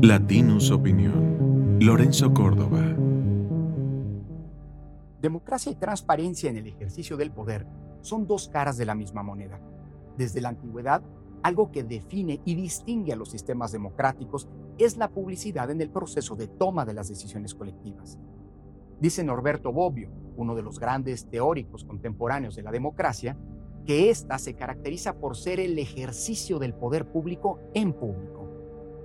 Latinus Opinión. Lorenzo Córdoba. Democracia y transparencia en el ejercicio del poder son dos caras de la misma moneda. Desde la antigüedad, algo que define y distingue a los sistemas democráticos es la publicidad en el proceso de toma de las decisiones colectivas. Dice Norberto Bobbio, uno de los grandes teóricos contemporáneos de la democracia, que ésta se caracteriza por ser el ejercicio del poder público en público.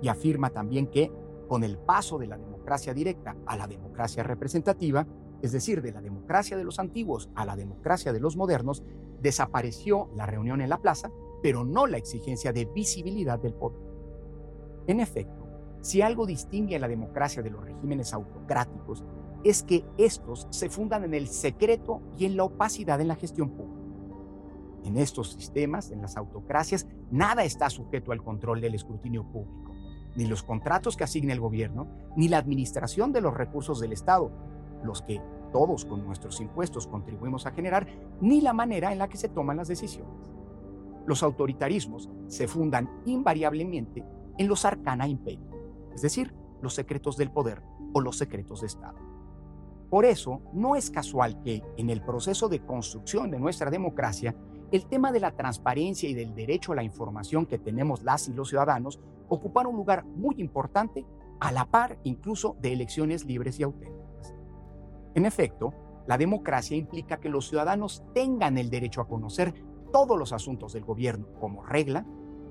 Y afirma también que, con el paso de la democracia directa a la democracia representativa, es decir, de la democracia de los antiguos a la democracia de los modernos, desapareció la reunión en la plaza, pero no la exigencia de visibilidad del poder. En efecto, si algo distingue a la democracia de los regímenes autocráticos, es que estos se fundan en el secreto y en la opacidad en la gestión pública. En estos sistemas, en las autocracias, nada está sujeto al control del escrutinio público, ni los contratos que asigne el gobierno, ni la administración de los recursos del Estado, los que todos con nuestros impuestos contribuimos a generar, ni la manera en la que se toman las decisiones. Los autoritarismos se fundan invariablemente en los arcana imperio, es decir, los secretos del poder o los secretos de Estado. Por eso, no es casual que en el proceso de construcción de nuestra democracia, el tema de la transparencia y del derecho a la información que tenemos las y los ciudadanos ocupara un lugar muy importante a la par incluso de elecciones libres y auténticas. En efecto, la democracia implica que los ciudadanos tengan el derecho a conocer todos los asuntos del gobierno como regla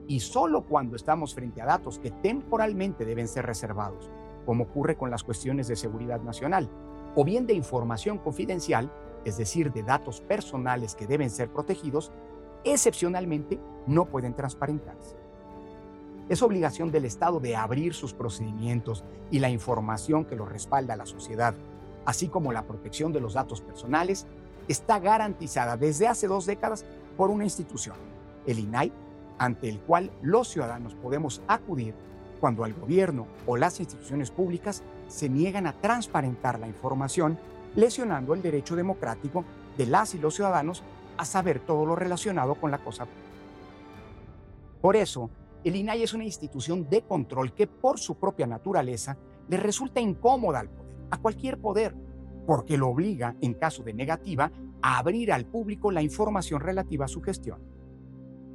y solo cuando estamos frente a datos que temporalmente deben ser reservados, como ocurre con las cuestiones de seguridad nacional, o bien de información confidencial, es decir, de datos personales que deben ser protegidos, excepcionalmente no pueden transparentarse. Es obligación del Estado de abrir sus procedimientos y la información que lo respalda a la sociedad, así como la protección de los datos personales, está garantizada desde hace dos décadas por una institución, el INAI, ante el cual los ciudadanos podemos acudir cuando el gobierno o las instituciones públicas se niegan a transparentar la información, lesionando el derecho democrático de las y los ciudadanos a saber todo lo relacionado con la cosa Por eso, el INAI es una institución de control que por su propia naturaleza le resulta incómoda al poder, a cualquier poder, porque lo obliga, en caso de negativa, a abrir al público la información relativa a su gestión.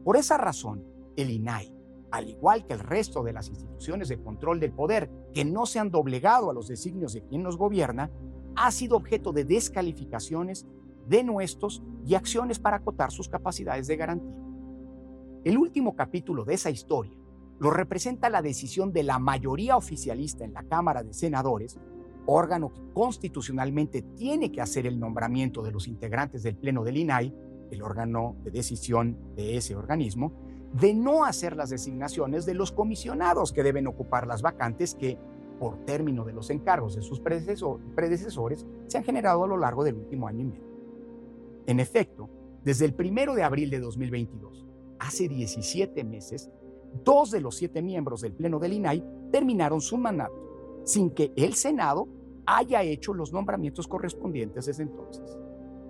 Por esa razón, el INAI, al igual que el resto de las instituciones de control del poder que no se han doblegado a los designios de quien nos gobierna, ha sido objeto de descalificaciones, denuestos y acciones para acotar sus capacidades de garantía. El último capítulo de esa historia lo representa la decisión de la mayoría oficialista en la Cámara de Senadores, órgano que constitucionalmente tiene que hacer el nombramiento de los integrantes del Pleno del INAI, el órgano de decisión de ese organismo, de no hacer las designaciones de los comisionados que deben ocupar las vacantes que, por término de los encargos de sus predecesores, se han generado a lo largo del último año y medio. En efecto, desde el primero de abril de 2022, hace 17 meses, dos de los siete miembros del Pleno del INAI terminaron su mandato, sin que el Senado haya hecho los nombramientos correspondientes desde entonces.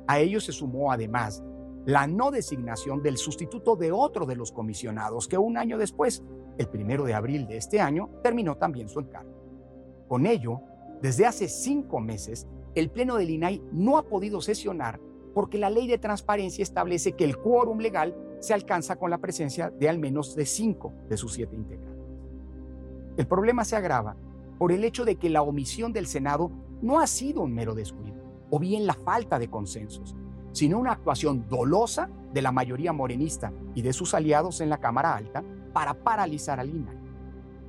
A ello se sumó además la no designación del sustituto de otro de los comisionados que un año después, el primero de abril de este año, terminó también su encargo. Con ello, desde hace cinco meses, el Pleno del INAI no ha podido sesionar porque la ley de transparencia establece que el quórum legal se alcanza con la presencia de al menos de cinco de sus siete integrantes. El problema se agrava por el hecho de que la omisión del Senado no ha sido un mero descuido, o bien la falta de consensos, sino una actuación dolosa de la mayoría morenista y de sus aliados en la Cámara Alta para paralizar al INAI.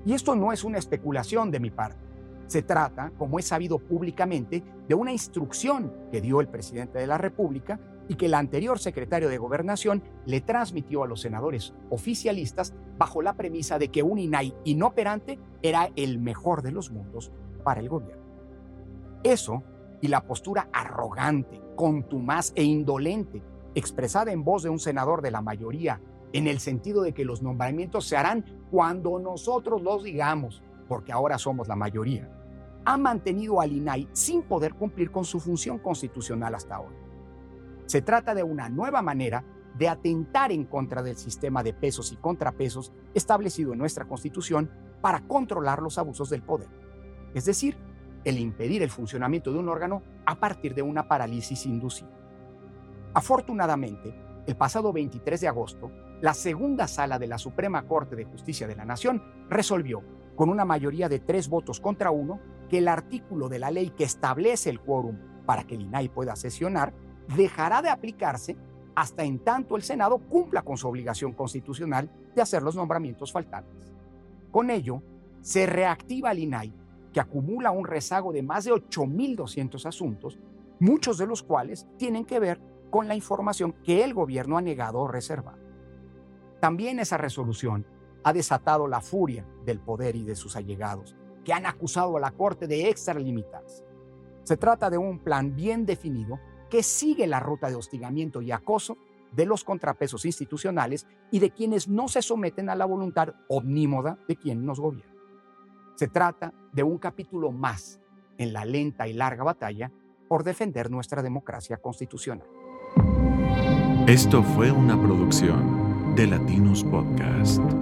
Y esto no es una especulación de mi parte. Se trata, como es sabido públicamente, de una instrucción que dio el presidente de la República y que el anterior secretario de Gobernación le transmitió a los senadores oficialistas bajo la premisa de que un INAI inoperante era el mejor de los mundos para el gobierno. Eso y la postura arrogante, contumaz e indolente expresada en voz de un senador de la mayoría, en el sentido de que los nombramientos se harán cuando nosotros los digamos, porque ahora somos la mayoría, ha mantenido al INAI sin poder cumplir con su función constitucional hasta ahora. Se trata de una nueva manera de atentar en contra del sistema de pesos y contrapesos establecido en nuestra Constitución para controlar los abusos del poder. Es decir, el impedir el funcionamiento de un órgano a partir de una parálisis inducida. Afortunadamente, el pasado 23 de agosto, la segunda sala de la Suprema Corte de Justicia de la Nación resolvió, con una mayoría de tres votos contra uno, que el artículo de la ley que establece el quórum para que el INAI pueda sesionar dejará de aplicarse hasta en tanto el Senado cumpla con su obligación constitucional de hacer los nombramientos faltantes. Con ello, se reactiva el INAI, que acumula un rezago de más de 8.200 asuntos, muchos de los cuales tienen que ver con la información que el gobierno ha negado o reservado. También esa resolución ha desatado la furia del poder y de sus allegados, que han acusado a la Corte de extralimitarse. Se trata de un plan bien definido que sigue la ruta de hostigamiento y acoso de los contrapesos institucionales y de quienes no se someten a la voluntad omnímoda de quien nos gobierna. Se trata de un capítulo más en la lenta y larga batalla por defender nuestra democracia constitucional. Esto fue una producción de Latinus Podcast.